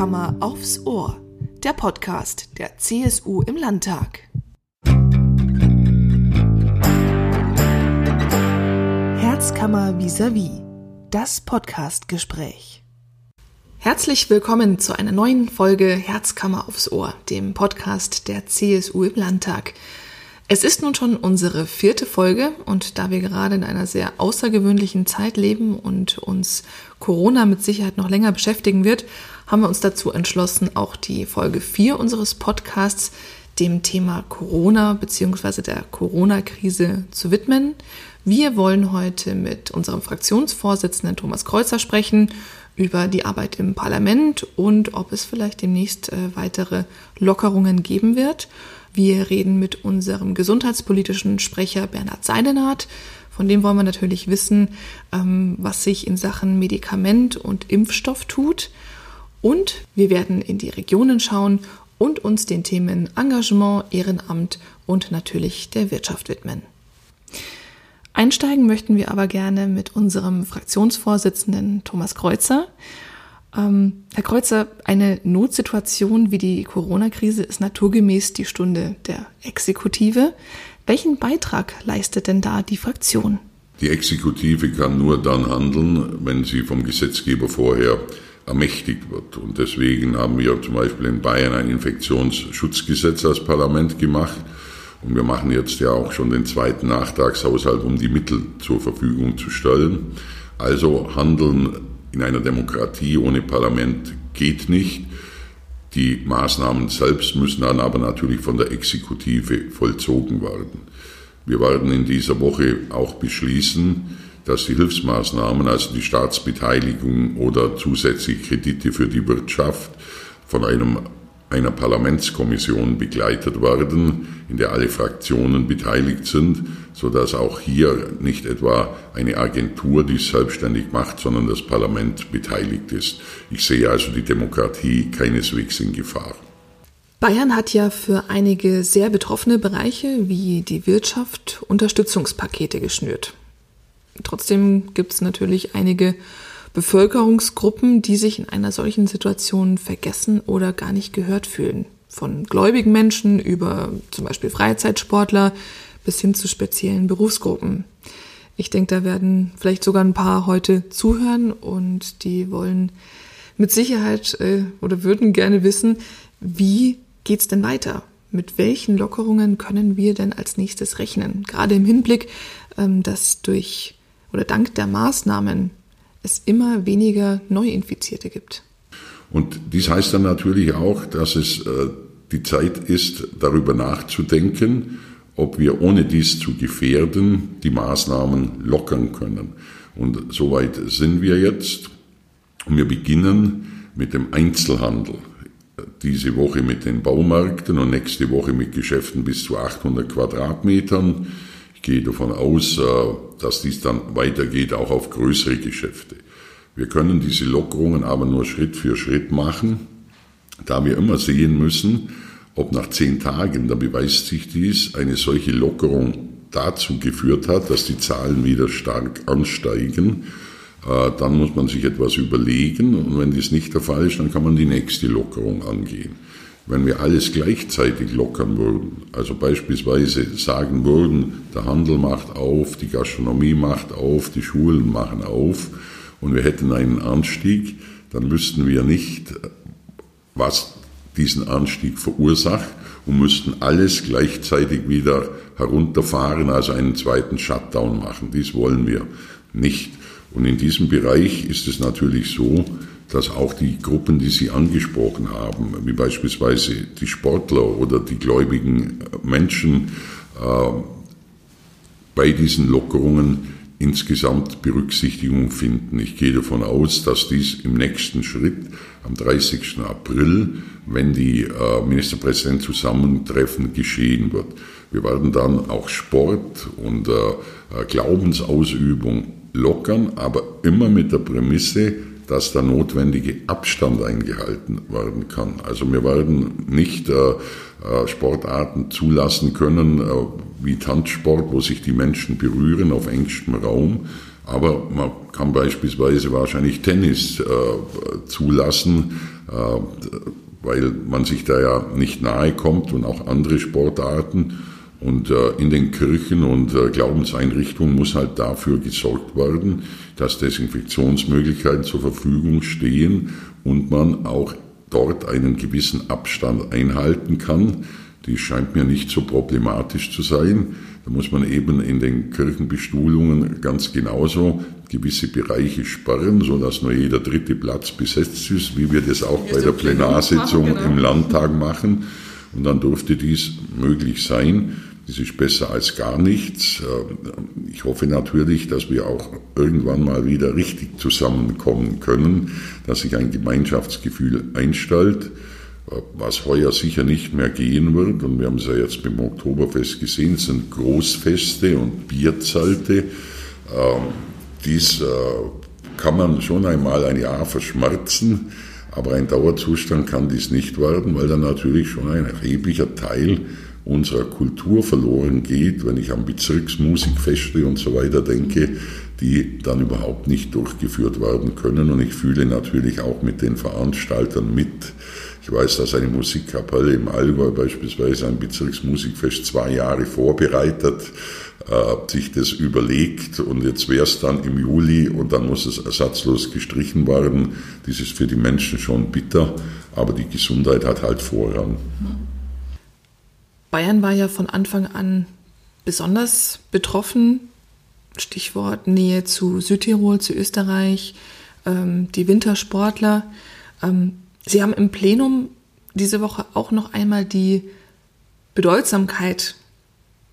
Herzkammer aufs Ohr, der Podcast der CSU im Landtag. Herzkammer vis-à-vis, das Podcastgespräch. Herzlich willkommen zu einer neuen Folge Herzkammer aufs Ohr, dem Podcast der CSU im Landtag. Es ist nun schon unsere vierte Folge und da wir gerade in einer sehr außergewöhnlichen Zeit leben und uns Corona mit Sicherheit noch länger beschäftigen wird, haben wir uns dazu entschlossen, auch die Folge 4 unseres Podcasts dem Thema Corona bzw. der Corona-Krise zu widmen. Wir wollen heute mit unserem Fraktionsvorsitzenden Thomas Kreuzer sprechen über die Arbeit im Parlament und ob es vielleicht demnächst äh, weitere Lockerungen geben wird. Wir reden mit unserem gesundheitspolitischen Sprecher Bernhard Seidenhardt. Von dem wollen wir natürlich wissen, ähm, was sich in Sachen Medikament und Impfstoff tut. Und wir werden in die Regionen schauen und uns den Themen Engagement, Ehrenamt und natürlich der Wirtschaft widmen. Einsteigen möchten wir aber gerne mit unserem Fraktionsvorsitzenden Thomas Kreuzer. Ähm, Herr Kreuzer, eine Notsituation wie die Corona-Krise ist naturgemäß die Stunde der Exekutive. Welchen Beitrag leistet denn da die Fraktion? Die Exekutive kann nur dann handeln, wenn sie vom Gesetzgeber vorher ermächtigt wird. Und deswegen haben wir zum Beispiel in Bayern ein Infektionsschutzgesetz als Parlament gemacht. Und wir machen jetzt ja auch schon den zweiten Nachtragshaushalt, um die Mittel zur Verfügung zu stellen. Also handeln in einer Demokratie ohne Parlament geht nicht. Die Maßnahmen selbst müssen dann aber natürlich von der Exekutive vollzogen werden. Wir werden in dieser Woche auch beschließen, dass die Hilfsmaßnahmen, also die Staatsbeteiligung oder zusätzliche Kredite für die Wirtschaft von einem einer Parlamentskommission begleitet werden, in der alle Fraktionen beteiligt sind, so dass auch hier nicht etwa eine Agentur dies selbstständig macht, sondern das Parlament beteiligt ist. Ich sehe also die Demokratie keineswegs in Gefahr. Bayern hat ja für einige sehr betroffene Bereiche wie die Wirtschaft Unterstützungspakete geschnürt. Trotzdem gibt es natürlich einige Bevölkerungsgruppen, die sich in einer solchen Situation vergessen oder gar nicht gehört fühlen. Von gläubigen Menschen über zum Beispiel Freizeitsportler bis hin zu speziellen Berufsgruppen. Ich denke, da werden vielleicht sogar ein paar heute zuhören und die wollen mit Sicherheit äh, oder würden gerne wissen, wie geht's denn weiter? Mit welchen Lockerungen können wir denn als nächstes rechnen? Gerade im Hinblick, ähm, dass durch oder dank der Maßnahmen es immer weniger Neuinfizierte gibt. Und dies heißt dann natürlich auch, dass es äh, die Zeit ist, darüber nachzudenken, ob wir ohne dies zu gefährden die Maßnahmen lockern können. Und soweit sind wir jetzt. Wir beginnen mit dem Einzelhandel. Diese Woche mit den Baumärkten und nächste Woche mit Geschäften bis zu 800 Quadratmetern. Ich gehe davon aus, äh, dass dies dann weitergeht auch auf größere Geschäfte. Wir können diese Lockerungen aber nur Schritt für Schritt machen, da wir immer sehen müssen, ob nach zehn Tagen, da beweist sich dies, eine solche Lockerung dazu geführt hat, dass die Zahlen wieder stark ansteigen, äh, dann muss man sich etwas überlegen und wenn dies nicht der Fall ist, dann kann man die nächste Lockerung angehen. Wenn wir alles gleichzeitig lockern würden, also beispielsweise sagen würden, der Handel macht auf, die Gastronomie macht auf, die Schulen machen auf und wir hätten einen Anstieg, dann wüssten wir nicht, was diesen Anstieg verursacht und müssten alles gleichzeitig wieder herunterfahren, also einen zweiten Shutdown machen. Dies wollen wir nicht. Und in diesem Bereich ist es natürlich so, dass auch die Gruppen, die Sie angesprochen haben, wie beispielsweise die Sportler oder die gläubigen Menschen, äh, bei diesen Lockerungen insgesamt Berücksichtigung finden. Ich gehe davon aus, dass dies im nächsten Schritt am 30. April, wenn die äh, Ministerpräsidenten zusammentreffen, geschehen wird. Wir werden dann auch Sport und äh, Glaubensausübung lockern, aber immer mit der Prämisse, dass der notwendige Abstand eingehalten werden kann. Also wir werden nicht äh, äh, Sportarten zulassen können äh, wie Tanzsport, wo sich die Menschen berühren auf engstem Raum. Aber man kann beispielsweise wahrscheinlich Tennis äh, zulassen, äh, weil man sich da ja nicht nahe kommt und auch andere Sportarten. Und äh, in den Kirchen und äh, Glaubenseinrichtungen muss halt dafür gesorgt werden, dass Desinfektionsmöglichkeiten zur Verfügung stehen und man auch dort einen gewissen Abstand einhalten kann. Die scheint mir nicht so problematisch zu sein. Da muss man eben in den Kirchenbestuhlungen ganz genauso gewisse Bereiche sperren, sodass nur jeder dritte Platz besetzt ist, wie wir das auch bei der Plenarsitzung genau. im Landtag machen. Und dann durfte dies möglich sein. Das ist besser als gar nichts. Äh, ich hoffe natürlich, dass wir auch irgendwann mal wieder richtig zusammenkommen können, dass sich ein Gemeinschaftsgefühl einstellt, äh, was heuer sicher nicht mehr gehen wird. Und wir haben es ja jetzt beim Oktoberfest gesehen, es sind Großfeste und Bierzelte. Ähm, dies äh, kann man schon einmal ein Jahr verschmerzen, aber ein Dauerzustand kann dies nicht werden, weil dann natürlich schon ein erheblicher Teil unserer Kultur verloren geht, wenn ich an Bezirksmusikfeste und so weiter denke, die dann überhaupt nicht durchgeführt werden können. Und ich fühle natürlich auch mit den Veranstaltern mit. Ich weiß, dass eine Musikkapelle im Allgäu beispielsweise ein Bezirksmusikfest zwei Jahre vorbereitet, äh, sich das überlegt und jetzt wäre es dann im Juli und dann muss es ersatzlos gestrichen werden. Das ist für die Menschen schon bitter, aber die Gesundheit hat halt Vorrang. Mhm. Bayern war ja von Anfang an besonders betroffen. Stichwort Nähe zu Südtirol, zu Österreich, ähm, die Wintersportler. Ähm, Sie haben im Plenum diese Woche auch noch einmal die Bedeutsamkeit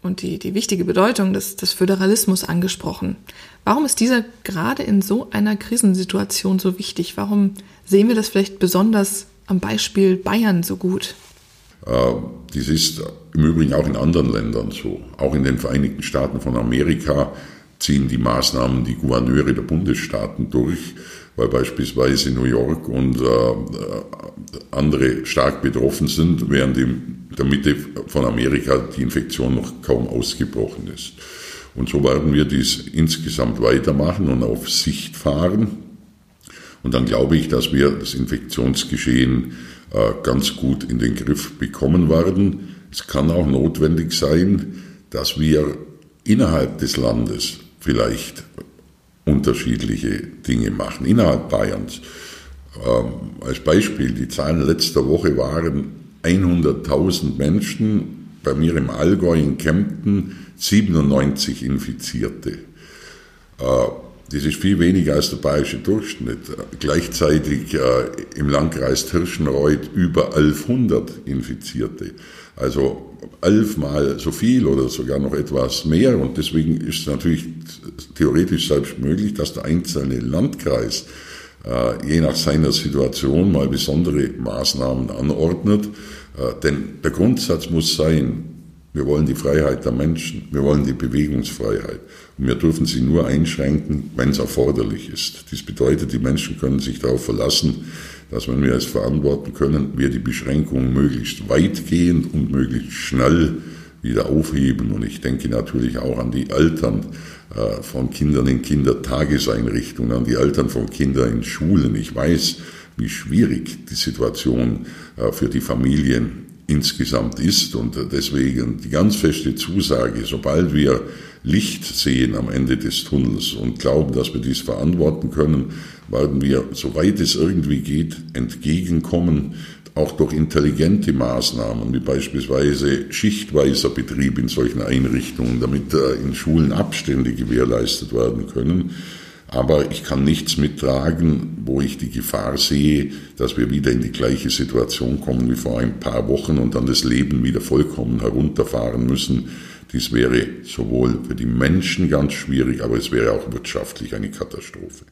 und die, die wichtige Bedeutung des, des Föderalismus angesprochen. Warum ist dieser gerade in so einer Krisensituation so wichtig? Warum sehen wir das vielleicht besonders am Beispiel Bayern so gut? Äh, dies ist im Übrigen auch in anderen Ländern so. Auch in den Vereinigten Staaten von Amerika ziehen die Maßnahmen die Gouverneure der Bundesstaaten durch, weil beispielsweise New York und äh, andere stark betroffen sind, während in der Mitte von Amerika die Infektion noch kaum ausgebrochen ist. Und so werden wir dies insgesamt weitermachen und auf Sicht fahren. Und dann glaube ich, dass wir das Infektionsgeschehen äh, ganz gut in den Griff bekommen werden. Es kann auch notwendig sein, dass wir innerhalb des Landes vielleicht unterschiedliche Dinge machen, innerhalb Bayerns. Ähm, als Beispiel, die Zahlen letzter Woche waren 100.000 Menschen, bei mir im Allgäu in Kempten 97 Infizierte. Äh, das ist viel weniger als der bayerische Durchschnitt. Gleichzeitig äh, im Landkreis Tirschenreuth über 1100 Infizierte. Also elfmal so viel oder sogar noch etwas mehr. Und deswegen ist es natürlich theoretisch selbst möglich, dass der einzelne Landkreis äh, je nach seiner Situation mal besondere Maßnahmen anordnet. Äh, denn der Grundsatz muss sein, wir wollen die Freiheit der Menschen, wir wollen die Bewegungsfreiheit. Und wir dürfen sie nur einschränken, wenn es erforderlich ist. Dies bedeutet, die Menschen können sich darauf verlassen, dass wenn wir es verantworten können, wir die Beschränkungen möglichst weitgehend und möglichst schnell wieder aufheben. Und ich denke natürlich auch an die Eltern äh, von Kindern in Kindertageseinrichtungen, an die Eltern von Kindern in Schulen. Ich weiß, wie schwierig die Situation äh, für die Familien insgesamt ist. Und deswegen die ganz feste Zusage, sobald wir Licht sehen am Ende des Tunnels und glauben, dass wir dies verantworten können, werden wir, soweit es irgendwie geht, entgegenkommen, auch durch intelligente Maßnahmen, wie beispielsweise schichtweiser Betrieb in solchen Einrichtungen, damit äh, in Schulen Abstände gewährleistet werden können aber ich kann nichts mittragen, wo ich die Gefahr sehe, dass wir wieder in die gleiche Situation kommen wie vor ein paar Wochen und dann das Leben wieder vollkommen herunterfahren müssen. Dies wäre sowohl für die Menschen ganz schwierig, aber es wäre auch wirtschaftlich eine Katastrophe.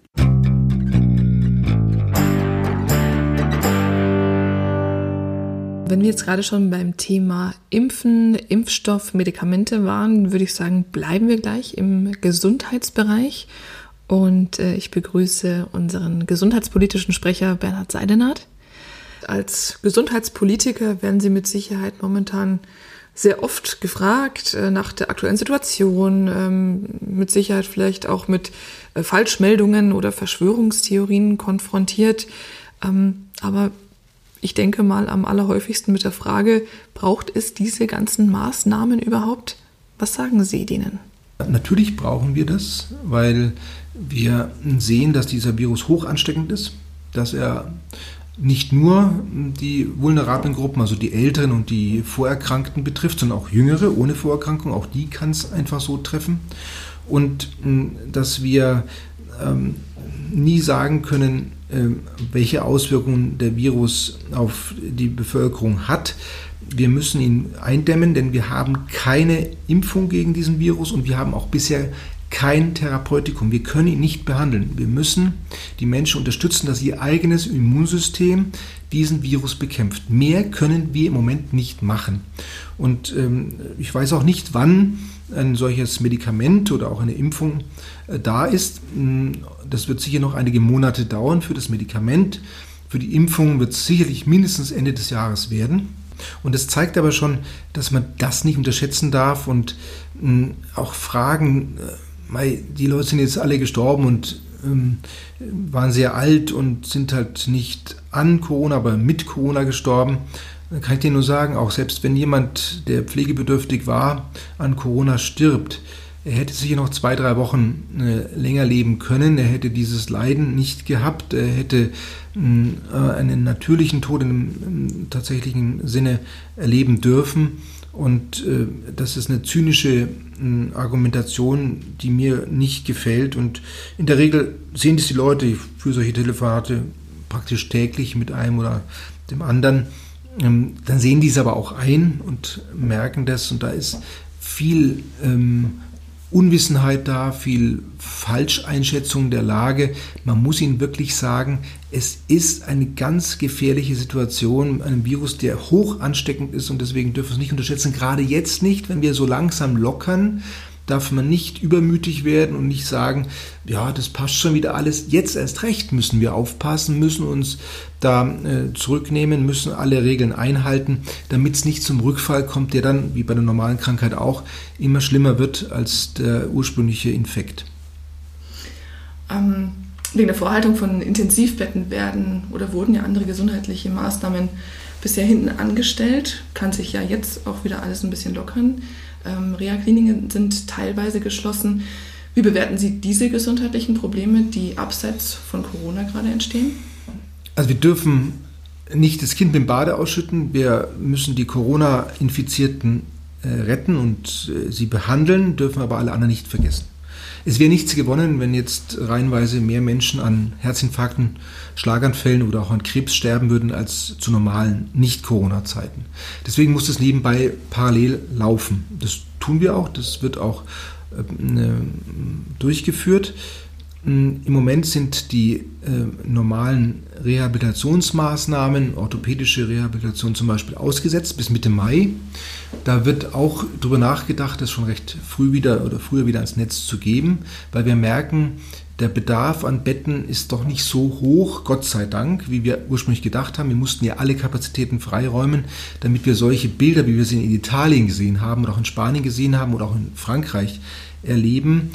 Wenn wir jetzt gerade schon beim Thema Impfen, Impfstoff, Medikamente waren, würde ich sagen, bleiben wir gleich im Gesundheitsbereich und äh, ich begrüße unseren gesundheitspolitischen Sprecher Bernhard Seidenath. Als Gesundheitspolitiker werden Sie mit Sicherheit momentan sehr oft gefragt äh, nach der aktuellen Situation, ähm, mit Sicherheit vielleicht auch mit äh, Falschmeldungen oder Verschwörungstheorien konfrontiert. Ähm, aber ich denke mal am allerhäufigsten mit der Frage, braucht es diese ganzen Maßnahmen überhaupt? Was sagen Sie denen? Natürlich brauchen wir das, weil wir sehen, dass dieser Virus hoch ansteckend ist, dass er nicht nur die vulnerablen Gruppen, also die Älteren und die Vorerkrankten betrifft, sondern auch Jüngere ohne Vorerkrankung, auch die kann es einfach so treffen. Und dass wir ähm, nie sagen können, äh, welche Auswirkungen der Virus auf die Bevölkerung hat. Wir müssen ihn eindämmen, denn wir haben keine Impfung gegen diesen Virus und wir haben auch bisher kein Therapeutikum. Wir können ihn nicht behandeln. Wir müssen die Menschen unterstützen, dass ihr eigenes Immunsystem diesen Virus bekämpft. Mehr können wir im Moment nicht machen. Und ähm, ich weiß auch nicht, wann ein solches Medikament oder auch eine Impfung äh, da ist. Hm, das wird sicher noch einige Monate dauern für das Medikament. Für die Impfung wird es sicherlich mindestens Ende des Jahres werden. Und es zeigt aber schon, dass man das nicht unterschätzen darf und hm, auch Fragen, äh, die Leute sind jetzt alle gestorben und ähm, waren sehr alt und sind halt nicht an Corona, aber mit Corona gestorben. Dann kann ich dir nur sagen, auch selbst wenn jemand, der pflegebedürftig war, an Corona stirbt, er hätte sicher noch zwei, drei Wochen äh, länger leben können. Er hätte dieses Leiden nicht gehabt. Er hätte äh, einen natürlichen Tod im, im, tatsächlichen Sinne erleben dürfen. Und äh, das ist eine zynische äh, Argumentation, die mir nicht gefällt. Und in der Regel sehen das die Leute, führe solche Telefonate praktisch täglich mit einem oder dem anderen. Ähm, dann sehen die es aber auch ein und merken das. Und da ist viel ähm, Unwissenheit da, viel Falscheinschätzung der Lage. Man muss ihnen wirklich sagen, es ist eine ganz gefährliche Situation, ein Virus, der hoch ansteckend ist und deswegen dürfen wir es nicht unterschätzen, gerade jetzt nicht, wenn wir so langsam lockern darf man nicht übermütig werden und nicht sagen, ja, das passt schon wieder alles. Jetzt erst recht müssen wir aufpassen, müssen uns da äh, zurücknehmen, müssen alle Regeln einhalten, damit es nicht zum Rückfall kommt, der dann, wie bei der normalen Krankheit auch, immer schlimmer wird als der ursprüngliche Infekt. Ähm, wegen der Vorhaltung von Intensivbetten werden oder wurden ja andere gesundheitliche Maßnahmen bisher hinten angestellt. Kann sich ja jetzt auch wieder alles ein bisschen lockern. Ähm, Reha-Kliniken sind teilweise geschlossen. Wie bewerten Sie diese gesundheitlichen Probleme, die abseits von Corona gerade entstehen? Also wir dürfen nicht das Kind dem Bade ausschütten. Wir müssen die Corona-Infizierten äh, retten und äh, sie behandeln, dürfen aber alle anderen nicht vergessen. Es wäre nichts gewonnen, wenn jetzt reihenweise mehr Menschen an Herzinfarkten, Schlaganfällen oder auch an Krebs sterben würden als zu normalen Nicht-Corona-Zeiten. Deswegen muss das nebenbei parallel laufen. Das tun wir auch, das wird auch äh, durchgeführt. Im Moment sind die äh, normalen Rehabilitationsmaßnahmen, orthopädische Rehabilitation zum Beispiel, ausgesetzt bis Mitte Mai. Da wird auch darüber nachgedacht, das schon recht früh wieder oder früher wieder ans Netz zu geben, weil wir merken, der Bedarf an Betten ist doch nicht so hoch, Gott sei Dank, wie wir ursprünglich gedacht haben. Wir mussten ja alle Kapazitäten freiräumen, damit wir solche Bilder, wie wir sie in Italien gesehen haben oder auch in Spanien gesehen haben oder auch in Frankreich erleben,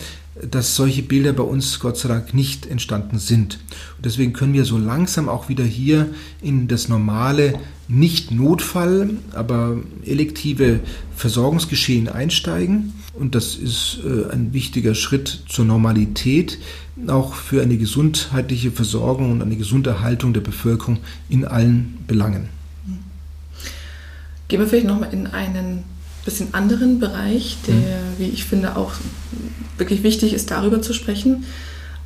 dass solche Bilder bei uns Gott sei Dank nicht entstanden sind. Und deswegen können wir so langsam auch wieder hier in das normale, nicht Notfall, aber elektive Versorgungsgeschehen einsteigen. Und das ist äh, ein wichtiger Schritt zur Normalität, auch für eine gesundheitliche Versorgung und eine gesunde Erhaltung der Bevölkerung in allen Belangen. Gehen wir vielleicht nochmal in einen bisschen anderen Bereich, der, mhm. wie ich finde, auch wirklich wichtig ist, darüber zu sprechen.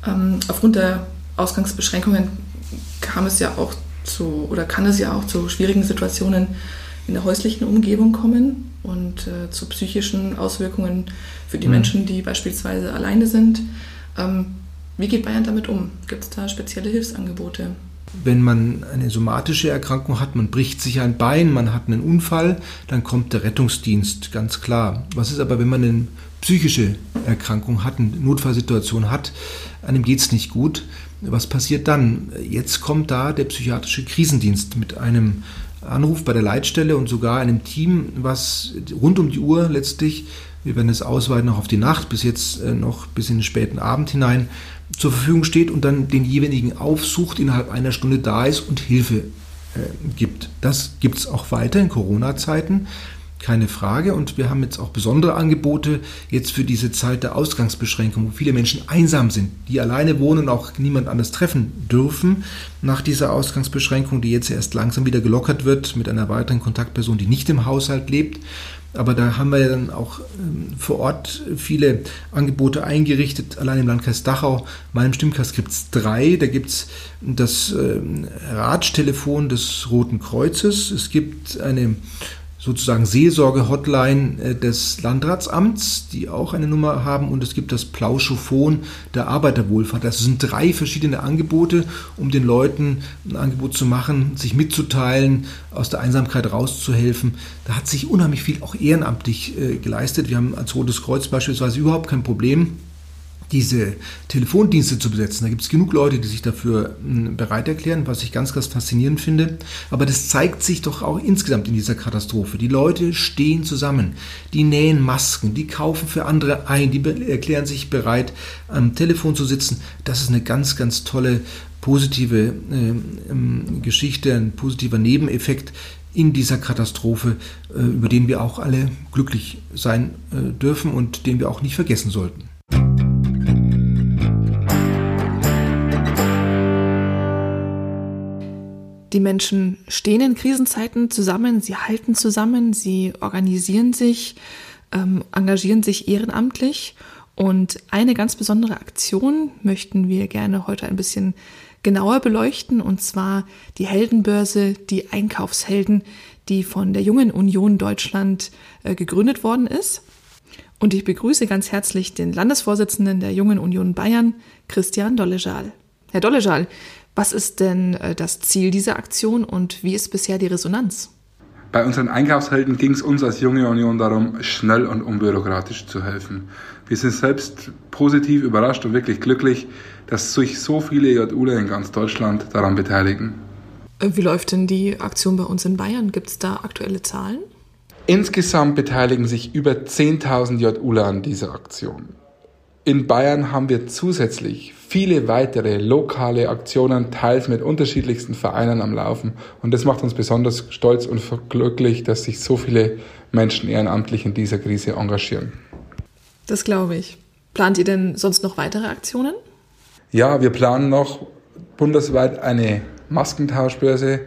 Ähm, aufgrund der Ausgangsbeschränkungen kam es ja auch zu, oder kann es ja auch zu schwierigen Situationen in der häuslichen Umgebung kommen und äh, zu psychischen Auswirkungen für die mhm. Menschen, die beispielsweise alleine sind. Ähm, wie geht Bayern damit um? Gibt es da spezielle Hilfsangebote? Wenn man eine somatische Erkrankung hat, man bricht sich ein Bein, man hat einen Unfall, dann kommt der Rettungsdienst, ganz klar. Was ist aber, wenn man eine psychische Erkrankung hat, eine Notfallsituation hat, einem geht es nicht gut? Was passiert dann? Jetzt kommt da der psychiatrische Krisendienst mit einem Anruf bei der Leitstelle und sogar einem Team, was rund um die Uhr letztlich, wir werden es ausweiten auch auf die Nacht, bis jetzt äh, noch bis in den späten Abend hinein, zur Verfügung steht und dann den jeweiligen aufsucht, innerhalb einer Stunde da ist und Hilfe äh, gibt. Das gibt es auch weiter in Corona-Zeiten keine Frage. Und wir haben jetzt auch besondere Angebote jetzt für diese Zeit der Ausgangsbeschränkung, wo viele Menschen einsam sind, die alleine wohnen und auch niemand anders treffen dürfen nach dieser Ausgangsbeschränkung, die jetzt erst langsam wieder gelockert wird mit einer weiteren Kontaktperson, die nicht im Haushalt lebt. Aber da haben wir dann auch ähm, vor Ort viele Angebote eingerichtet. Allein im Landkreis Dachau, meinem Stimmkreis gibt es drei. Da gibt es das ähm, Ratschtelefon des Roten Kreuzes. Es gibt eine sozusagen Seelsorge-Hotline äh, des Landratsamts, die auch eine Nummer haben und es gibt das Plauschophon der Arbeiterwohlfahrt. Das sind drei verschiedene Angebote, um den Leuten ein Angebot zu machen, sich mitzuteilen, aus der Einsamkeit rauszuhelfen. Da hat sich unheimlich viel auch ehrenamtlich äh, geleistet. Wir haben als Rotes Kreuz beispielsweise überhaupt kein Problem diese Telefondienste zu besetzen. Da gibt es genug Leute, die sich dafür hm, bereit erklären, was ich ganz, ganz faszinierend finde. Aber das zeigt sich doch auch insgesamt in dieser Katastrophe. Die Leute stehen zusammen, die nähen Masken, die kaufen für andere ein, die erklären sich bereit, am Telefon zu sitzen. Das ist eine ganz, ganz tolle positive äh, Geschichte, ein positiver Nebeneffekt in dieser Katastrophe, äh, über den wir auch alle glücklich sein äh, dürfen und den wir auch nicht vergessen sollten. Die Menschen stehen in Krisenzeiten zusammen, sie halten zusammen, sie organisieren sich, ähm, engagieren sich ehrenamtlich. Und eine ganz besondere Aktion möchten wir gerne heute ein bisschen genauer beleuchten, und zwar die Heldenbörse, die Einkaufshelden, die von der Jungen Union Deutschland äh, gegründet worden ist. Und ich begrüße ganz herzlich den Landesvorsitzenden der Jungen Union Bayern, Christian Dollejal. Herr Dollejal, was ist denn äh, das Ziel dieser Aktion und wie ist bisher die Resonanz? Bei unseren Einkaufshelden ging es uns als junge Union darum, schnell und unbürokratisch zu helfen. Wir sind selbst positiv überrascht und wirklich glücklich, dass sich so viele JUler in ganz Deutschland daran beteiligen. Äh, wie läuft denn die Aktion bei uns in Bayern? Gibt es da aktuelle Zahlen? Insgesamt beteiligen sich über 10.000 JUler an dieser Aktion. In Bayern haben wir zusätzlich viele weitere lokale Aktionen, teils mit unterschiedlichsten Vereinen am Laufen. Und das macht uns besonders stolz und glücklich, dass sich so viele Menschen ehrenamtlich in dieser Krise engagieren. Das glaube ich. Plant ihr denn sonst noch weitere Aktionen? Ja, wir planen noch bundesweit eine Maskentauschbörse.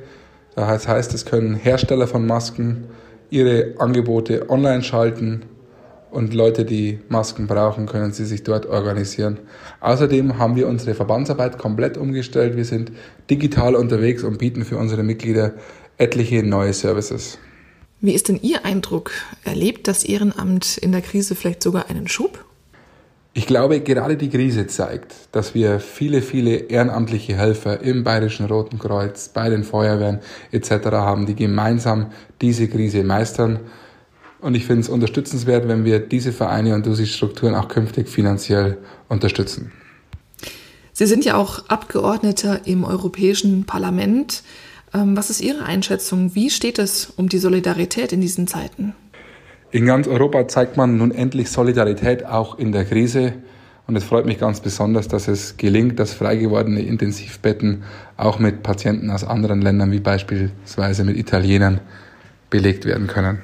Das heißt, es können Hersteller von Masken ihre Angebote online schalten und Leute, die Masken brauchen, können sie sich dort organisieren. Außerdem haben wir unsere Verbandsarbeit komplett umgestellt. Wir sind digital unterwegs und bieten für unsere Mitglieder etliche neue Services. Wie ist denn Ihr Eindruck? Erlebt das Ehrenamt in der Krise vielleicht sogar einen Schub? Ich glaube, gerade die Krise zeigt, dass wir viele, viele ehrenamtliche Helfer im Bayerischen Roten Kreuz, bei den Feuerwehren etc. haben, die gemeinsam diese Krise meistern und ich finde es unterstützenswert, wenn wir diese Vereine und diese Strukturen auch künftig finanziell unterstützen. Sie sind ja auch Abgeordneter im Europäischen Parlament. Ähm, was ist Ihre Einschätzung? Wie steht es um die Solidarität in diesen Zeiten? In ganz Europa zeigt man nun endlich Solidarität auch in der Krise. Und es freut mich ganz besonders, dass es gelingt, dass frei gewordene Intensivbetten auch mit Patienten aus anderen Ländern, wie beispielsweise mit Italienern, belegt werden können.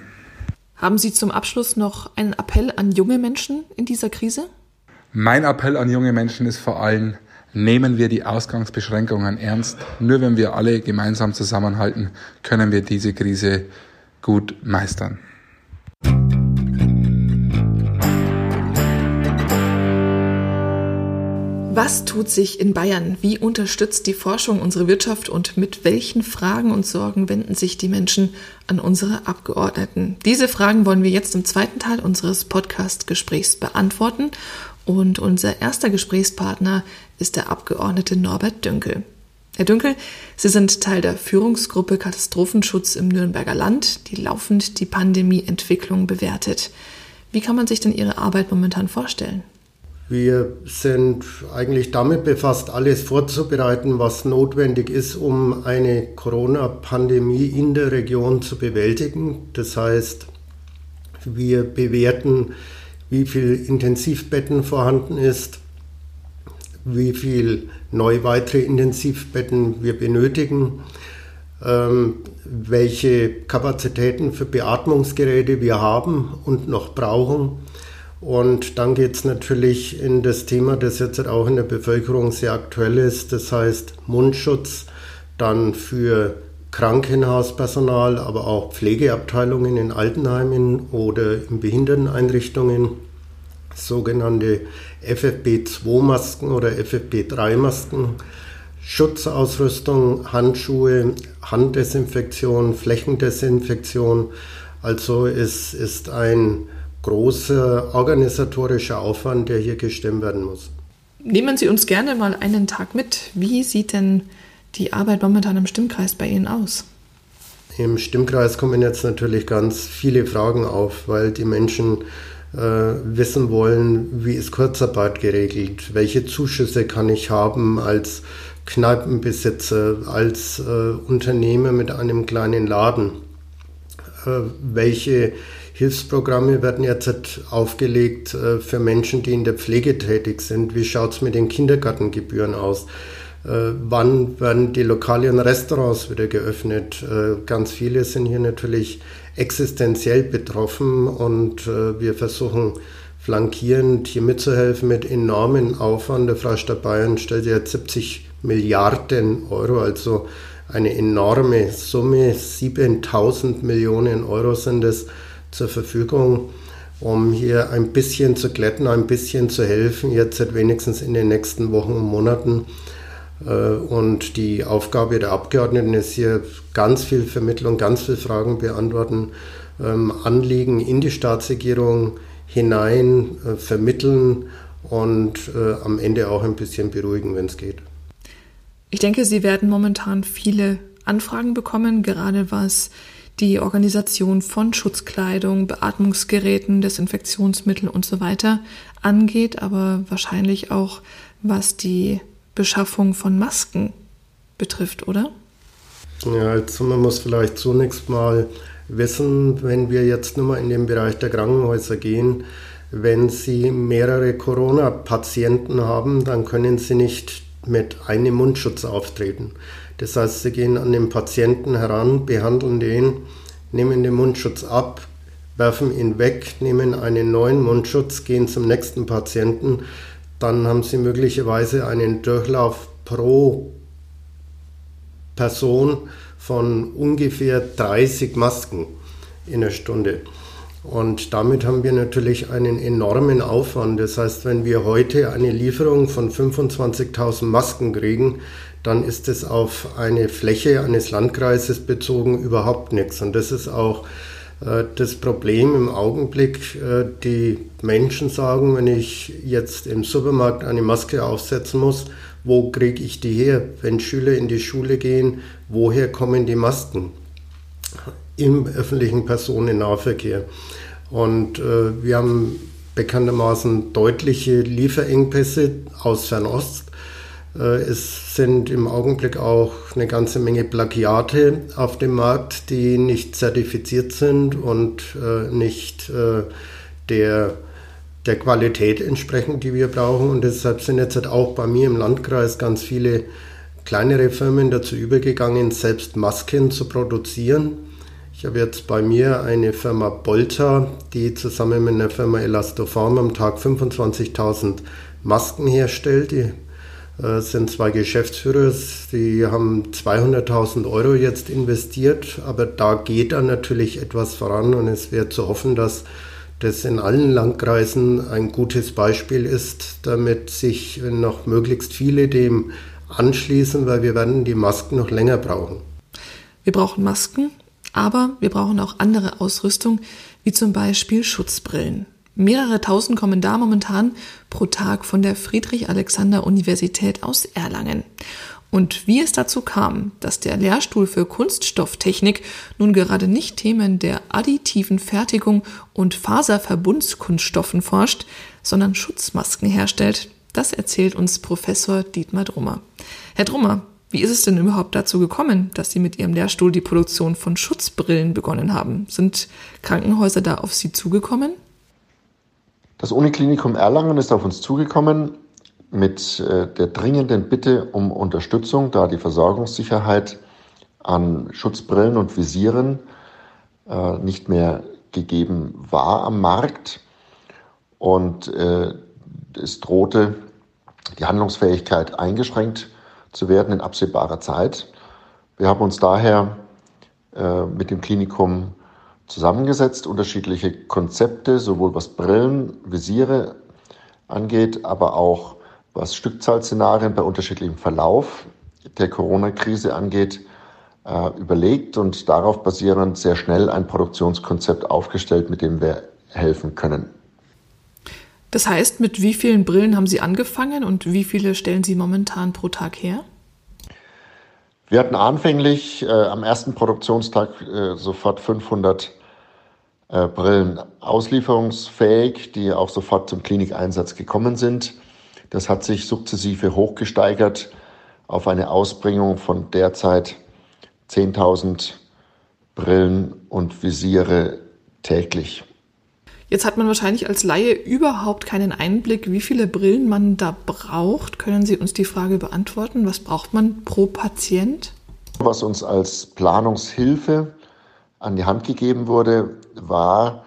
Haben Sie zum Abschluss noch einen Appell an junge Menschen in dieser Krise? Mein Appell an junge Menschen ist vor allem, nehmen wir die Ausgangsbeschränkungen ernst. Nur wenn wir alle gemeinsam zusammenhalten, können wir diese Krise gut meistern. Was tut sich in Bayern? Wie unterstützt die Forschung unsere Wirtschaft und mit welchen Fragen und Sorgen wenden sich die Menschen an unsere Abgeordneten? Diese Fragen wollen wir jetzt im zweiten Teil unseres Podcast-Gesprächs beantworten. Und unser erster Gesprächspartner ist der Abgeordnete Norbert Dünkel. Herr Dünkel, Sie sind Teil der Führungsgruppe Katastrophenschutz im Nürnberger Land, die laufend die Pandemieentwicklung bewertet. Wie kann man sich denn Ihre Arbeit momentan vorstellen? Wir sind eigentlich damit befasst, alles vorzubereiten, was notwendig ist, um eine Corona-Pandemie in der Region zu bewältigen. Das heißt, wir bewerten, wie viel Intensivbetten vorhanden ist, wie viel neue weitere Intensivbetten wir benötigen, ähm, welche Kapazitäten für Beatmungsgeräte wir haben und noch brauchen und dann geht es natürlich in das Thema, das jetzt auch in der Bevölkerung sehr aktuell ist, das heißt Mundschutz, dann für Krankenhauspersonal, aber auch Pflegeabteilungen in Altenheimen oder in Behinderteneinrichtungen, sogenannte FFP2-Masken oder FFP3-Masken, Schutzausrüstung, Handschuhe, Handdesinfektion, Flächendesinfektion. Also es ist ein großer organisatorischer Aufwand, der hier gestemmt werden muss. Nehmen Sie uns gerne mal einen Tag mit. Wie sieht denn die Arbeit momentan im Stimmkreis bei Ihnen aus? Im Stimmkreis kommen jetzt natürlich ganz viele Fragen auf, weil die Menschen äh, wissen wollen, wie ist Kurzarbeit geregelt, welche Zuschüsse kann ich haben als Kneipenbesitzer, als äh, Unternehmer mit einem kleinen Laden, äh, welche Hilfsprogramme werden jetzt aufgelegt äh, für Menschen, die in der Pflege tätig sind. Wie schaut es mit den Kindergartengebühren aus? Äh, wann werden die Lokale und Restaurants wieder geöffnet? Äh, ganz viele sind hier natürlich existenziell betroffen und wir versuchen flankierend hier mitzuhelfen mit enormen Aufwand. Der Freistaat Bayern stellt jetzt 70 Milliarden Euro, also eine enorme Summe, 7000 Millionen Euro sind es zur Verfügung, um hier ein bisschen zu glätten, ein bisschen zu helfen, jetzt wenigstens in den nächsten Wochen und Monaten. Äh, und die Aufgabe der Abgeordneten ist hier ganz viel Vermittlung, ganz viele Fragen beantworten, ähm, Anliegen in die Staatsregierung hinein äh, vermitteln und äh, am Ende auch ein bisschen beruhigen, wenn es geht. Ich denke, Sie werden momentan viele Anfragen bekommen, gerade was die Organisation von Schutzkleidung, Beatmungsgeräten, Desinfektionsmitteln und so weiter angeht, aber wahrscheinlich auch was die Beschaffung von Masken betrifft, oder? Ja, also man muss vielleicht zunächst mal wissen, wenn wir jetzt nur mal in den Bereich der Krankenhäuser gehen, wenn Sie mehrere Corona-Patienten haben, dann können Sie nicht mit einem Mundschutz auftreten. Das heißt, sie gehen an den Patienten heran, behandeln den, nehmen den Mundschutz ab, werfen ihn weg, nehmen einen neuen Mundschutz, gehen zum nächsten Patienten. Dann haben sie möglicherweise einen Durchlauf pro Person von ungefähr 30 Masken in der Stunde. Und damit haben wir natürlich einen enormen Aufwand. Das heißt, wenn wir heute eine Lieferung von 25.000 Masken kriegen, dann ist es auf eine Fläche eines Landkreises bezogen überhaupt nichts. Und das ist auch äh, das Problem im Augenblick. Äh, die Menschen sagen, wenn ich jetzt im Supermarkt eine Maske aufsetzen muss, wo kriege ich die her? Wenn Schüler in die Schule gehen, woher kommen die Masken? Im öffentlichen Personennahverkehr. Und äh, wir haben bekanntermaßen deutliche Lieferengpässe aus Fernost es sind im Augenblick auch eine ganze Menge Plagiate auf dem Markt, die nicht zertifiziert sind und äh, nicht äh, der, der Qualität entsprechen, die wir brauchen. Und deshalb sind jetzt halt auch bei mir im Landkreis ganz viele kleinere Firmen dazu übergegangen, selbst Masken zu produzieren. Ich habe jetzt bei mir eine Firma Bolta, die zusammen mit einer Firma Elastofarm am Tag 25.000 Masken herstellt. Die es sind zwei Geschäftsführer, die haben 200.000 Euro jetzt investiert, aber da geht dann natürlich etwas voran und es wäre zu hoffen, dass das in allen Landkreisen ein gutes Beispiel ist, damit sich noch möglichst viele dem anschließen, weil wir werden die Masken noch länger brauchen. Wir brauchen Masken, aber wir brauchen auch andere Ausrüstung, wie zum Beispiel Schutzbrillen. Mehrere tausend kommen da momentan pro Tag von der Friedrich-Alexander-Universität aus Erlangen. Und wie es dazu kam, dass der Lehrstuhl für Kunststofftechnik nun gerade nicht Themen der additiven Fertigung und Faserverbundskunststoffen forscht, sondern Schutzmasken herstellt, das erzählt uns Professor Dietmar Drummer. Herr Drummer, wie ist es denn überhaupt dazu gekommen, dass Sie mit Ihrem Lehrstuhl die Produktion von Schutzbrillen begonnen haben? Sind Krankenhäuser da auf Sie zugekommen? Das Uniklinikum Erlangen ist auf uns zugekommen mit äh, der dringenden Bitte um Unterstützung, da die Versorgungssicherheit an Schutzbrillen und Visieren äh, nicht mehr gegeben war am Markt. Und äh, es drohte die Handlungsfähigkeit eingeschränkt zu werden in absehbarer Zeit. Wir haben uns daher mit dem Klinikum zusammengesetzt, unterschiedliche Konzepte, sowohl was Brillen, Visiere angeht, aber auch was Stückzahlszenarien bei unterschiedlichem Verlauf der Corona-Krise angeht, äh, überlegt und darauf basierend sehr schnell ein Produktionskonzept aufgestellt, mit dem wir helfen können. Das heißt, mit wie vielen Brillen haben Sie angefangen und wie viele stellen Sie momentan pro Tag her? Wir hatten anfänglich äh, am ersten Produktionstag äh, sofort 500 äh, Brillen auslieferungsfähig, die auch sofort zum Klinikeinsatz gekommen sind. Das hat sich sukzessive hochgesteigert auf eine Ausbringung von derzeit 10.000 Brillen und Visiere täglich. Jetzt hat man wahrscheinlich als Laie überhaupt keinen Einblick, wie viele Brillen man da braucht. Können Sie uns die Frage beantworten? Was braucht man pro Patient? Was uns als Planungshilfe an die Hand gegeben wurde, war,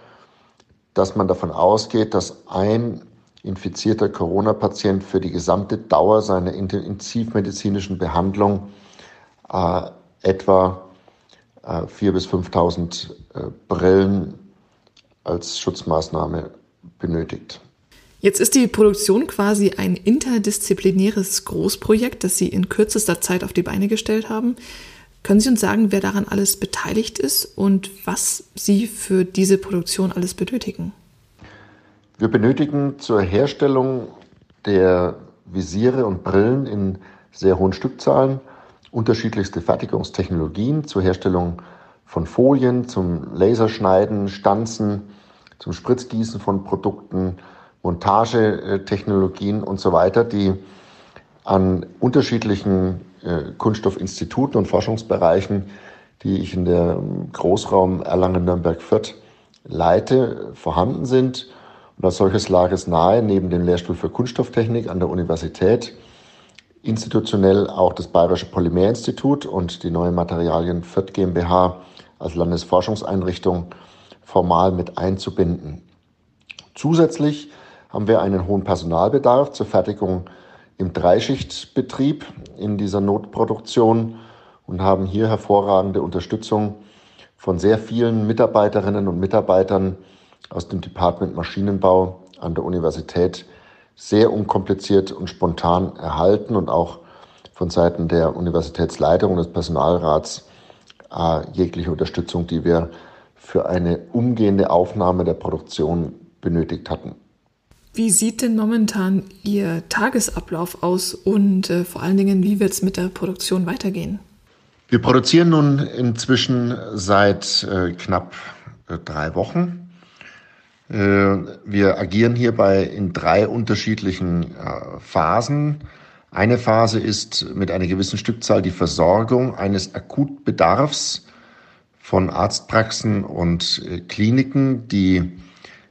dass man davon ausgeht, dass ein infizierter Corona-Patient für die gesamte Dauer seiner intensivmedizinischen Behandlung äh, etwa äh, 4.000 bis 5.000 äh, Brillen als Schutzmaßnahme benötigt. Jetzt ist die Produktion quasi ein interdisziplinäres Großprojekt, das Sie in kürzester Zeit auf die Beine gestellt haben. Können Sie uns sagen, wer daran alles beteiligt ist und was Sie für diese Produktion alles benötigen? Wir benötigen zur Herstellung der Visiere und Brillen in sehr hohen Stückzahlen unterschiedlichste Fertigungstechnologien zur Herstellung von Folien, zum Laserschneiden, Stanzen, zum Spritzgießen von Produkten, Montagetechnologien und so weiter, die an unterschiedlichen äh, Kunststoffinstituten und Forschungsbereichen, die ich in der Großraum Erlangen-Nürnberg-Fürth leite, vorhanden sind. Und als solches lag es nahe, neben dem Lehrstuhl für Kunststofftechnik an der Universität institutionell auch das Bayerische Polymerinstitut und die neue Materialien Fürth GmbH als Landesforschungseinrichtung formal mit einzubinden. Zusätzlich haben wir einen hohen Personalbedarf zur Fertigung im Dreischichtbetrieb in dieser Notproduktion und haben hier hervorragende Unterstützung von sehr vielen Mitarbeiterinnen und Mitarbeitern aus dem Department Maschinenbau an der Universität sehr unkompliziert und spontan erhalten und auch von Seiten der Universitätsleitung und des Personalrats äh, jegliche Unterstützung, die wir für eine umgehende Aufnahme der Produktion benötigt hatten. Wie sieht denn momentan Ihr Tagesablauf aus und äh, vor allen Dingen, wie wird es mit der Produktion weitergehen? Wir produzieren nun inzwischen seit äh, knapp äh, drei Wochen äh, wir agieren hierbei in drei unterschiedlichen äh, Phasen. Eine Phase ist mit einer gewissen Stückzahl die Versorgung eines Akutbedarfs von Arztpraxen und äh, Kliniken, die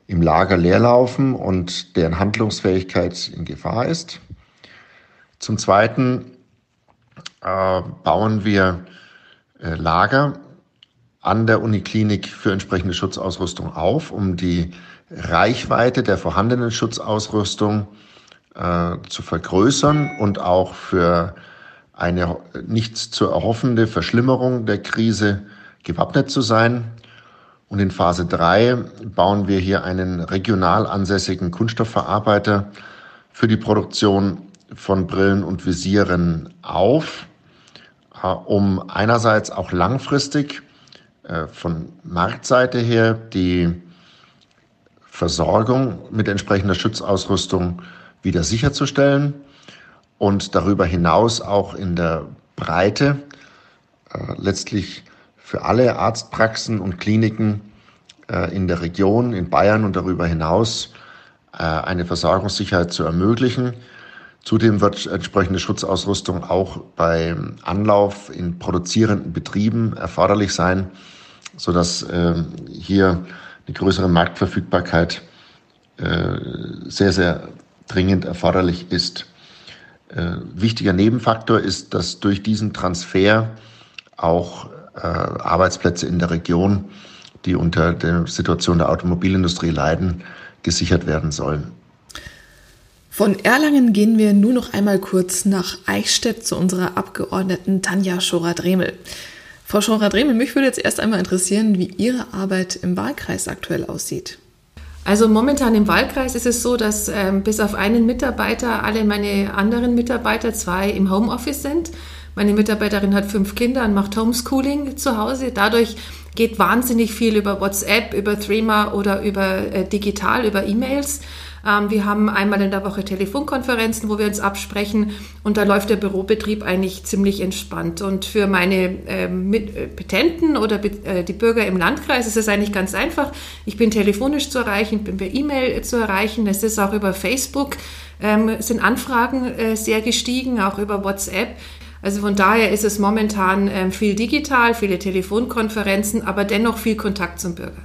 im Lager leerlaufen und deren Handlungsfähigkeit in Gefahr ist. Zum Zweiten äh, bauen wir äh, Lager an der Uniklinik für entsprechende Schutzausrüstung auf, um die Reichweite der vorhandenen Schutzausrüstung äh, zu vergrößern und auch für eine nicht zu erhoffende Verschlimmerung der Krise gewappnet zu sein. Und in Phase 3 bauen wir hier einen regional ansässigen Kunststoffverarbeiter für die Produktion von Brillen und Visieren auf, äh, um einerseits auch langfristig äh, von Marktseite her die Versorgung mit entsprechender Schutzausrüstung wieder sicherzustellen und darüber hinaus auch in der Breite äh, letztlich für alle Arztpraxen und Kliniken äh, in der Region, in Bayern und darüber hinaus äh, eine Versorgungssicherheit zu ermöglichen. Zudem wird entsprechende Schutzausrüstung auch beim Anlauf in produzierenden Betrieben erforderlich sein, sodass äh, hier eine größere Marktverfügbarkeit äh, sehr, sehr dringend erforderlich ist. Wichtiger Nebenfaktor ist, dass durch diesen Transfer auch Arbeitsplätze in der Region, die unter der Situation der Automobilindustrie leiden, gesichert werden sollen. Von Erlangen gehen wir nur noch einmal kurz nach Eichstätt zu unserer Abgeordneten Tanja Schorer-Dremel. Frau Schorer-Dremel, mich würde jetzt erst einmal interessieren, wie Ihre Arbeit im Wahlkreis aktuell aussieht. Also momentan im Wahlkreis ist es so, dass ähm, bis auf einen Mitarbeiter alle meine anderen Mitarbeiter, zwei im Homeoffice sind. Meine Mitarbeiterin hat fünf Kinder und macht Homeschooling zu Hause. Dadurch geht wahnsinnig viel über WhatsApp, über Threema oder über äh, digital, über E-Mails. Ähm, wir haben einmal in der Woche Telefonkonferenzen, wo wir uns absprechen und da läuft der Bürobetrieb eigentlich ziemlich entspannt. Und für meine ähm, äh, Petenten oder äh, die Bürger im Landkreis ist es eigentlich ganz einfach. Ich bin telefonisch zu erreichen, bin per E-Mail zu erreichen. Es ist auch über Facebook, ähm, sind Anfragen äh, sehr gestiegen, auch über WhatsApp. Also von daher ist es momentan ähm, viel digital, viele Telefonkonferenzen, aber dennoch viel Kontakt zum Bürger.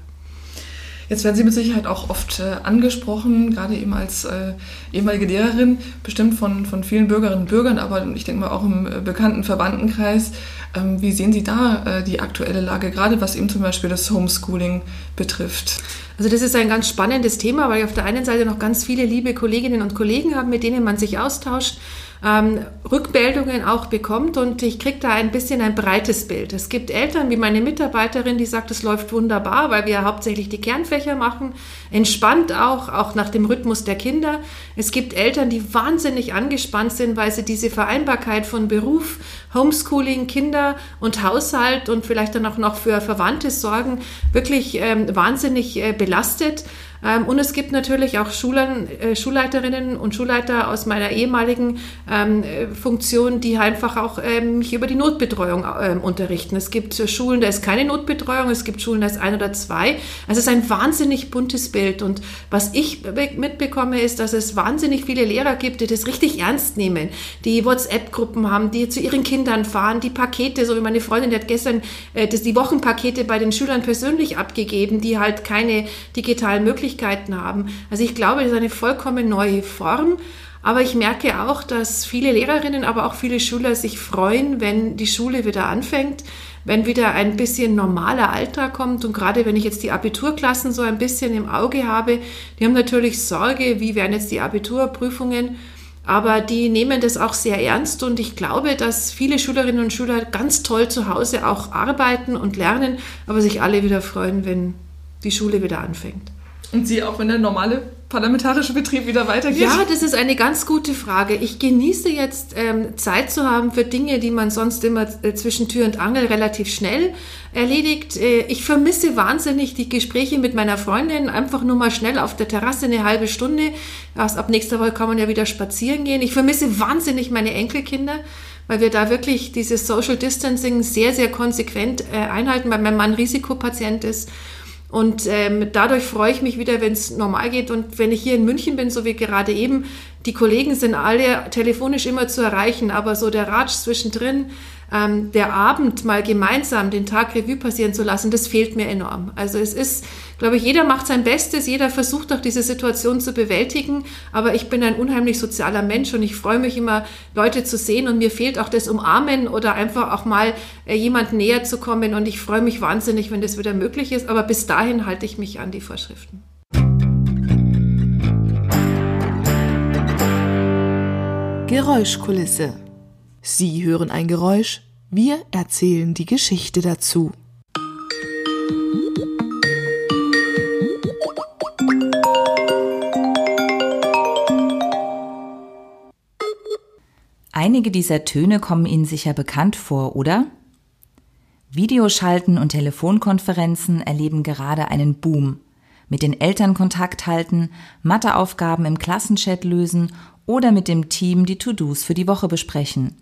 Jetzt werden Sie mit Sicherheit auch oft äh, angesprochen, gerade eben als äh, ehemalige Lehrerin, bestimmt von, von vielen Bürgerinnen und Bürgern, aber ich denke mal auch im äh, bekannten Verwandtenkreis. Ähm, wie sehen Sie da die aktuelle Lage, gerade was eben zum Beispiel das Homeschooling betrifft? Also das ist ein ganz spannendes Thema, weil ich auf der einen Seite noch ganz viele liebe Kolleginnen und Kollegen habe, mit denen man sich austauscht ähm, Rückmeldungen auch bekommt und ich kriege da ein bisschen ein breites Bild. Es gibt Eltern wie meine Mitarbeiterin, die sagt, es läuft wunderbar, weil wir hauptsächlich die Kernfächer machen, entspannt auch, auch nach dem Rhythmus der Kinder. Es gibt Eltern, die wahnsinnig angespannt sind, weil sie diese Vereinbarkeit von Beruf, Homeschooling, Kinder und Haushalt und vielleicht dann auch noch für Verwandte sorgen, wirklich ähm, wahnsinnig äh, belastet. Ähm, und es gibt natürlich auch Schulern, äh, Schulleiterinnen und Schulleiter aus meiner ehemaligen ähm, Funktion, die einfach auch ähm, mich über die Notbetreuung ähm, unterrichten. Es gibt Schulen, da ist keine Notbetreuung, es gibt Schulen, da ist ein oder zwei. Also es ist ein wahnsinnig buntes Bild. Und was ich mitbekomme, ist, dass es wahnsinnig viele Lehrer gibt, die das richtig ernst nehmen, die WhatsApp-Gruppen haben, die zu ihren Kindern fahren, die Pakete, so wie meine Freundin, die hat gestern äh, das, die Wochenpakete bei den Schülern persönlich abgegeben, die halt keine digitalen Möglichkeiten Möglichkeiten haben. Also ich glaube, das ist eine vollkommen neue Form. Aber ich merke auch, dass viele Lehrerinnen, aber auch viele Schüler sich freuen, wenn die Schule wieder anfängt, wenn wieder ein bisschen normaler Alltag kommt. Und gerade wenn ich jetzt die Abiturklassen so ein bisschen im Auge habe, die haben natürlich Sorge, wie werden jetzt die Abiturprüfungen. Aber die nehmen das auch sehr ernst und ich glaube, dass viele Schülerinnen und Schüler ganz toll zu Hause auch arbeiten und lernen, aber sich alle wieder freuen, wenn die Schule wieder anfängt. Und Sie auch, wenn der normale parlamentarische Betrieb wieder weitergeht? Ja, das ist eine ganz gute Frage. Ich genieße jetzt ähm, Zeit zu haben für Dinge, die man sonst immer äh, zwischen Tür und Angel relativ schnell erledigt. Äh, ich vermisse wahnsinnig die Gespräche mit meiner Freundin, einfach nur mal schnell auf der Terrasse eine halbe Stunde. Erst ab nächster Woche kann man ja wieder spazieren gehen. Ich vermisse wahnsinnig meine Enkelkinder weil wir da wirklich dieses Social Distancing sehr, sehr konsequent äh, einhalten, weil mein Mann Risikopatient ist. Und ähm, dadurch freue ich mich wieder, wenn es normal geht. Und wenn ich hier in München bin, so wie gerade eben, die Kollegen sind alle telefonisch immer zu erreichen, aber so der Ratsch zwischendrin, ähm, der Abend mal gemeinsam den Tag Revue passieren zu lassen, das fehlt mir enorm. Also es ist, glaube ich, jeder macht sein Bestes, jeder versucht auch diese Situation zu bewältigen, aber ich bin ein unheimlich sozialer Mensch und ich freue mich immer, Leute zu sehen und mir fehlt auch das Umarmen oder einfach auch mal äh, jemand näher zu kommen und ich freue mich wahnsinnig, wenn das wieder möglich ist, aber bis dahin halte ich mich an die Vorschriften. Geräuschkulisse. Sie hören ein Geräusch, wir erzählen die Geschichte dazu. Einige dieser Töne kommen Ihnen sicher bekannt vor, oder? Videoschalten und Telefonkonferenzen erleben gerade einen Boom. Mit den Eltern Kontakt halten, Matheaufgaben im Klassenchat lösen oder mit dem Team die To-Dos für die Woche besprechen.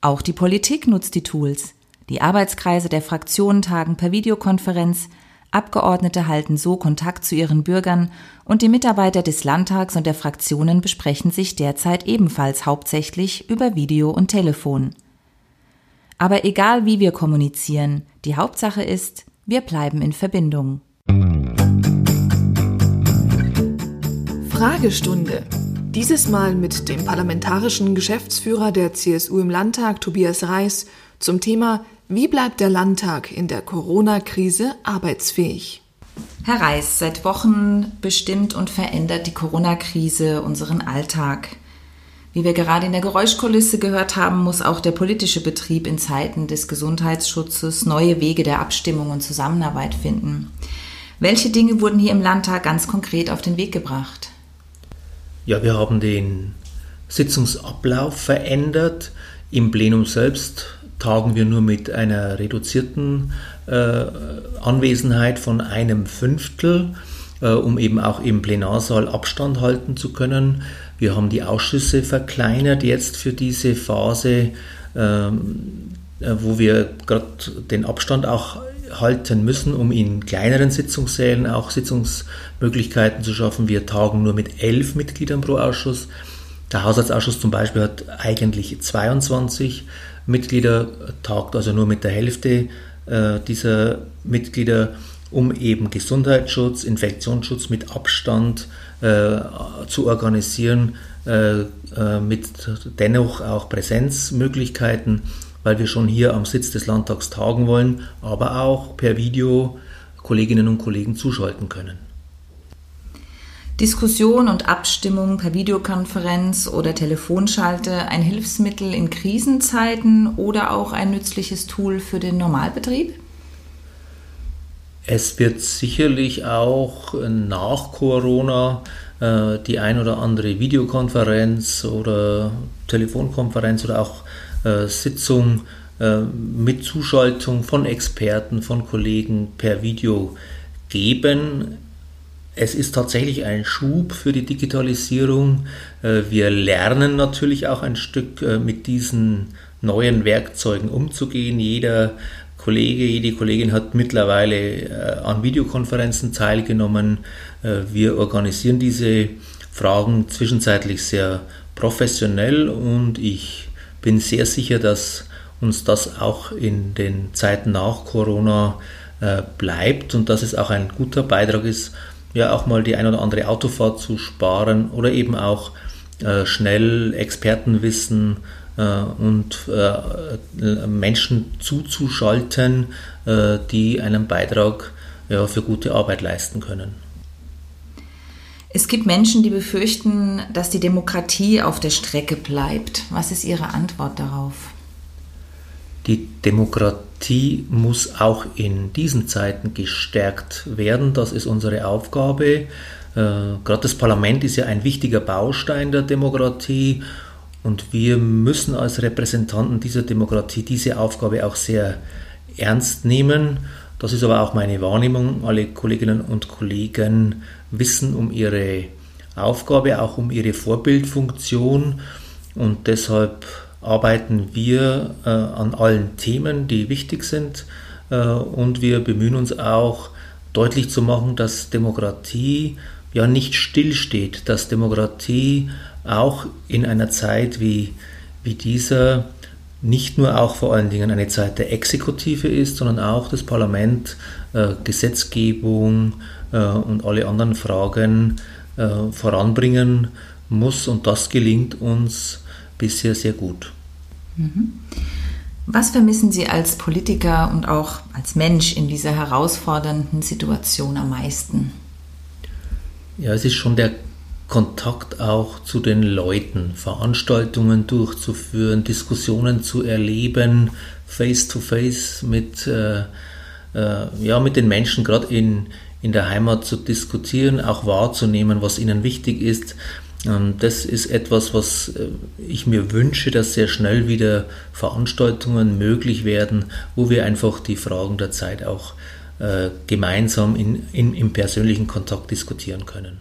Auch die Politik nutzt die Tools. Die Arbeitskreise der Fraktionen tagen per Videokonferenz, Abgeordnete halten so Kontakt zu ihren Bürgern und die Mitarbeiter des Landtags und der Fraktionen besprechen sich derzeit ebenfalls hauptsächlich über Video und Telefon. Aber egal wie wir kommunizieren, die Hauptsache ist, wir bleiben in Verbindung. Fragestunde. Dieses Mal mit dem parlamentarischen Geschäftsführer der CSU im Landtag, Tobias Reis, zum Thema Wie bleibt der Landtag in der Corona-Krise arbeitsfähig? Herr Reis, seit Wochen bestimmt und verändert die Corona-Krise unseren Alltag. Wie wir gerade in der Geräuschkulisse gehört haben, muss auch der politische Betrieb in Zeiten des Gesundheitsschutzes neue Wege der Abstimmung und Zusammenarbeit finden. Welche Dinge wurden hier im Landtag ganz konkret auf den Weg gebracht? Ja, wir haben den Sitzungsablauf verändert. Im Plenum selbst tagen wir nur mit einer reduzierten äh, Anwesenheit von einem Fünftel, äh, um eben auch im Plenarsaal Abstand halten zu können. Wir haben die Ausschüsse verkleinert jetzt für diese Phase, ähm, äh, wo wir gerade den Abstand auch halten müssen, um in kleineren Sitzungssälen auch Sitzungsmöglichkeiten zu schaffen. Wir tagen nur mit elf Mitgliedern pro Ausschuss. Der Haushaltsausschuss zum Beispiel hat eigentlich 22 Mitglieder, tagt also nur mit der Hälfte äh, dieser Mitglieder, um eben Gesundheitsschutz, Infektionsschutz mit Abstand äh, zu organisieren, äh, äh mit dennoch auch Präsenzmöglichkeiten weil wir schon hier am Sitz des Landtags tagen wollen, aber auch per Video Kolleginnen und Kollegen zuschalten können. Diskussion und Abstimmung per Videokonferenz oder Telefonschalte ein Hilfsmittel in Krisenzeiten oder auch ein nützliches Tool für den Normalbetrieb? Es wird sicherlich auch nach Corona äh, die ein oder andere Videokonferenz oder Telefonkonferenz oder auch Sitzung äh, mit Zuschaltung von Experten, von Kollegen per Video geben. Es ist tatsächlich ein Schub für die Digitalisierung. Äh, wir lernen natürlich auch ein Stück mit diesen neuen Werkzeugen umzugehen. Jeder Kollege, jede Kollegin hat mittlerweile an Videokonferenzen teilgenommen. Wir organisieren diese Fragen zwischenzeitlich sehr professionell und ich bin sehr sicher, dass uns das auch in den Zeiten nach Corona äh, bleibt und dass es auch ein guter Beitrag ist, ja auch mal die ein oder andere Autofahrt zu sparen oder eben auch äh, schnell Expertenwissen äh, und äh, Menschen zuzuschalten, äh, die einen Beitrag ja, für gute Arbeit leisten können. Es gibt Menschen, die befürchten, dass die Demokratie auf der Strecke bleibt. Was ist Ihre Antwort darauf? Die Demokratie muss auch in diesen Zeiten gestärkt werden. Das ist unsere Aufgabe. Äh, Gerade das Parlament ist ja ein wichtiger Baustein der Demokratie und wir müssen als Repräsentanten dieser Demokratie diese Aufgabe auch sehr ernst nehmen. Das ist aber auch meine Wahrnehmung. Alle Kolleginnen und Kollegen wissen um ihre Aufgabe, auch um ihre Vorbildfunktion und deshalb arbeiten wir äh, an allen Themen, die wichtig sind äh, und wir bemühen uns auch deutlich zu machen, dass Demokratie ja nicht stillsteht, dass Demokratie auch in einer Zeit wie, wie dieser nicht nur auch vor allen Dingen eine Zeit der Exekutive ist, sondern auch das Parlament äh, Gesetzgebung, äh, und alle anderen Fragen äh, voranbringen muss. Und das gelingt uns bisher sehr gut. Mhm. Was vermissen Sie als Politiker und auch als Mensch in dieser herausfordernden Situation am meisten? Ja, es ist schon der Kontakt auch zu den Leuten, Veranstaltungen durchzuführen, Diskussionen zu erleben, face-to-face -face mit, äh, äh, ja, mit den Menschen, gerade in, in der Heimat zu diskutieren, auch wahrzunehmen, was ihnen wichtig ist. Ähm, das ist etwas, was äh, ich mir wünsche, dass sehr schnell wieder Veranstaltungen möglich werden, wo wir einfach die Fragen der Zeit auch äh, gemeinsam in, in, im persönlichen Kontakt diskutieren können.